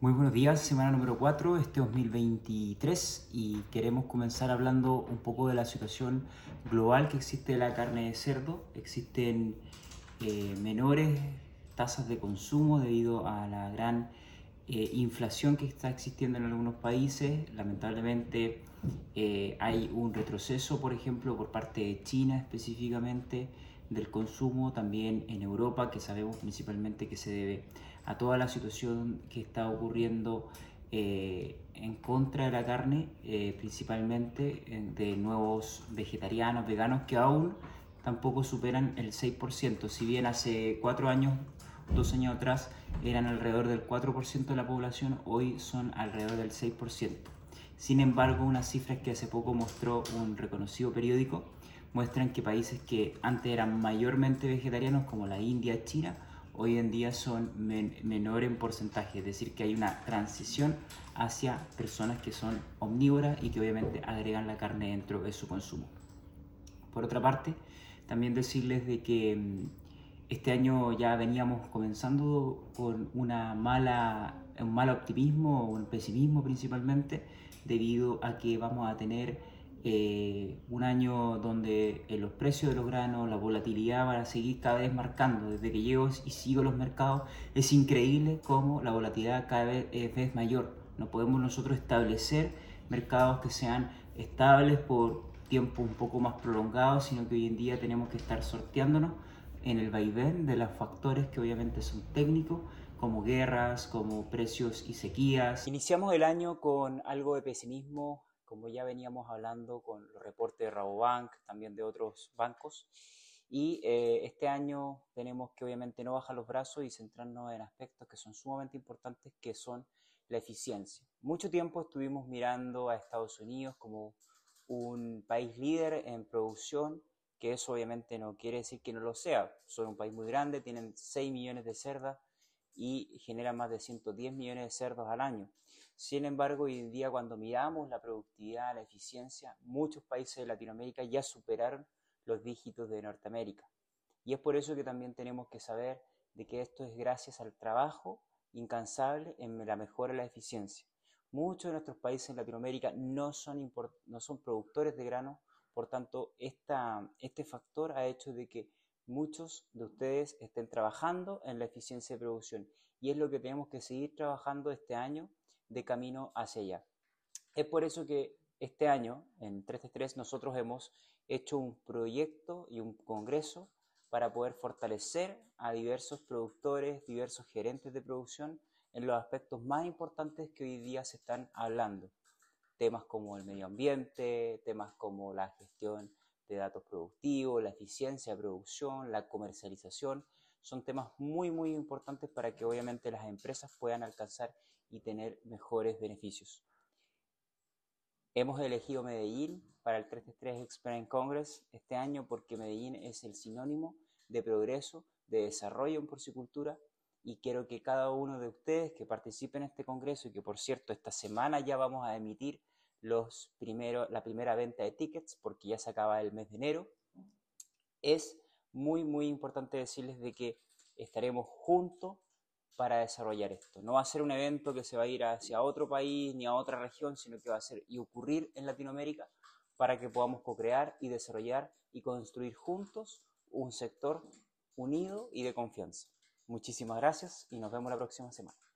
Muy buenos días, semana número 4, este 2023, y queremos comenzar hablando un poco de la situación global que existe de la carne de cerdo. Existen eh, menores tasas de consumo debido a la gran eh, inflación que está existiendo en algunos países. Lamentablemente eh, hay un retroceso, por ejemplo, por parte de China específicamente del consumo, también en Europa, que sabemos principalmente que se debe a toda la situación que está ocurriendo eh, en contra de la carne, eh, principalmente de nuevos vegetarianos, veganos, que aún tampoco superan el 6%. Si bien hace cuatro años, dos años atrás, eran alrededor del 4% de la población, hoy son alrededor del 6%. Sin embargo, unas cifras que hace poco mostró un reconocido periódico muestran que países que antes eran mayormente vegetarianos, como la India, China, hoy en día son menor en porcentaje, es decir, que hay una transición hacia personas que son omnívoras y que obviamente agregan la carne dentro de su consumo. Por otra parte, también decirles de que mm, este año ya veníamos comenzando con una mala, un mal optimismo un pesimismo principalmente, debido a que vamos a tener eh, un año donde eh, los precios de los granos, la volatilidad van a seguir cada vez marcando. Desde que llego y sigo los mercados, es increíble cómo la volatilidad cada vez es mayor. No podemos nosotros establecer mercados que sean estables por tiempo un poco más prolongado, sino que hoy en día tenemos que estar sorteándonos en el vaivén de los factores que obviamente son técnicos, como guerras, como precios y sequías. Iniciamos el año con algo de pesimismo como ya veníamos hablando con los reportes de Rabobank, también de otros bancos. Y eh, este año tenemos que obviamente no bajar los brazos y centrarnos en aspectos que son sumamente importantes, que son la eficiencia. Mucho tiempo estuvimos mirando a Estados Unidos como un país líder en producción, que eso obviamente no quiere decir que no lo sea. Son un país muy grande, tienen 6 millones de cerdas y generan más de 110 millones de cerdos al año. Sin embargo, hoy en día cuando miramos la productividad, la eficiencia, muchos países de Latinoamérica ya superaron los dígitos de Norteamérica. Y es por eso que también tenemos que saber de que esto es gracias al trabajo incansable en la mejora de la eficiencia. Muchos de nuestros países en Latinoamérica no son, no son productores de grano, por tanto, esta, este factor ha hecho de que muchos de ustedes estén trabajando en la eficiencia de producción y es lo que tenemos que seguir trabajando este año de camino hacia allá. Es por eso que este año, en 333, nosotros hemos hecho un proyecto y un congreso para poder fortalecer a diversos productores, diversos gerentes de producción en los aspectos más importantes que hoy día se están hablando. Temas como el medio ambiente, temas como la gestión de datos productivos, la eficiencia de producción, la comercialización, son temas muy, muy importantes para que obviamente las empresas puedan alcanzar y tener mejores beneficios. Hemos elegido Medellín para el 333 Experience Congress este año porque Medellín es el sinónimo de progreso, de desarrollo en porcicultura y quiero que cada uno de ustedes que participen en este congreso y que por cierto esta semana ya vamos a emitir los primero, la primera venta de tickets porque ya se acaba el mes de enero, es muy muy importante decirles de que estaremos juntos para desarrollar esto. No va a ser un evento que se va a ir hacia otro país ni a otra región, sino que va a ser y ocurrir en Latinoamérica para que podamos co-crear y desarrollar y construir juntos un sector unido y de confianza. Muchísimas gracias y nos vemos la próxima semana.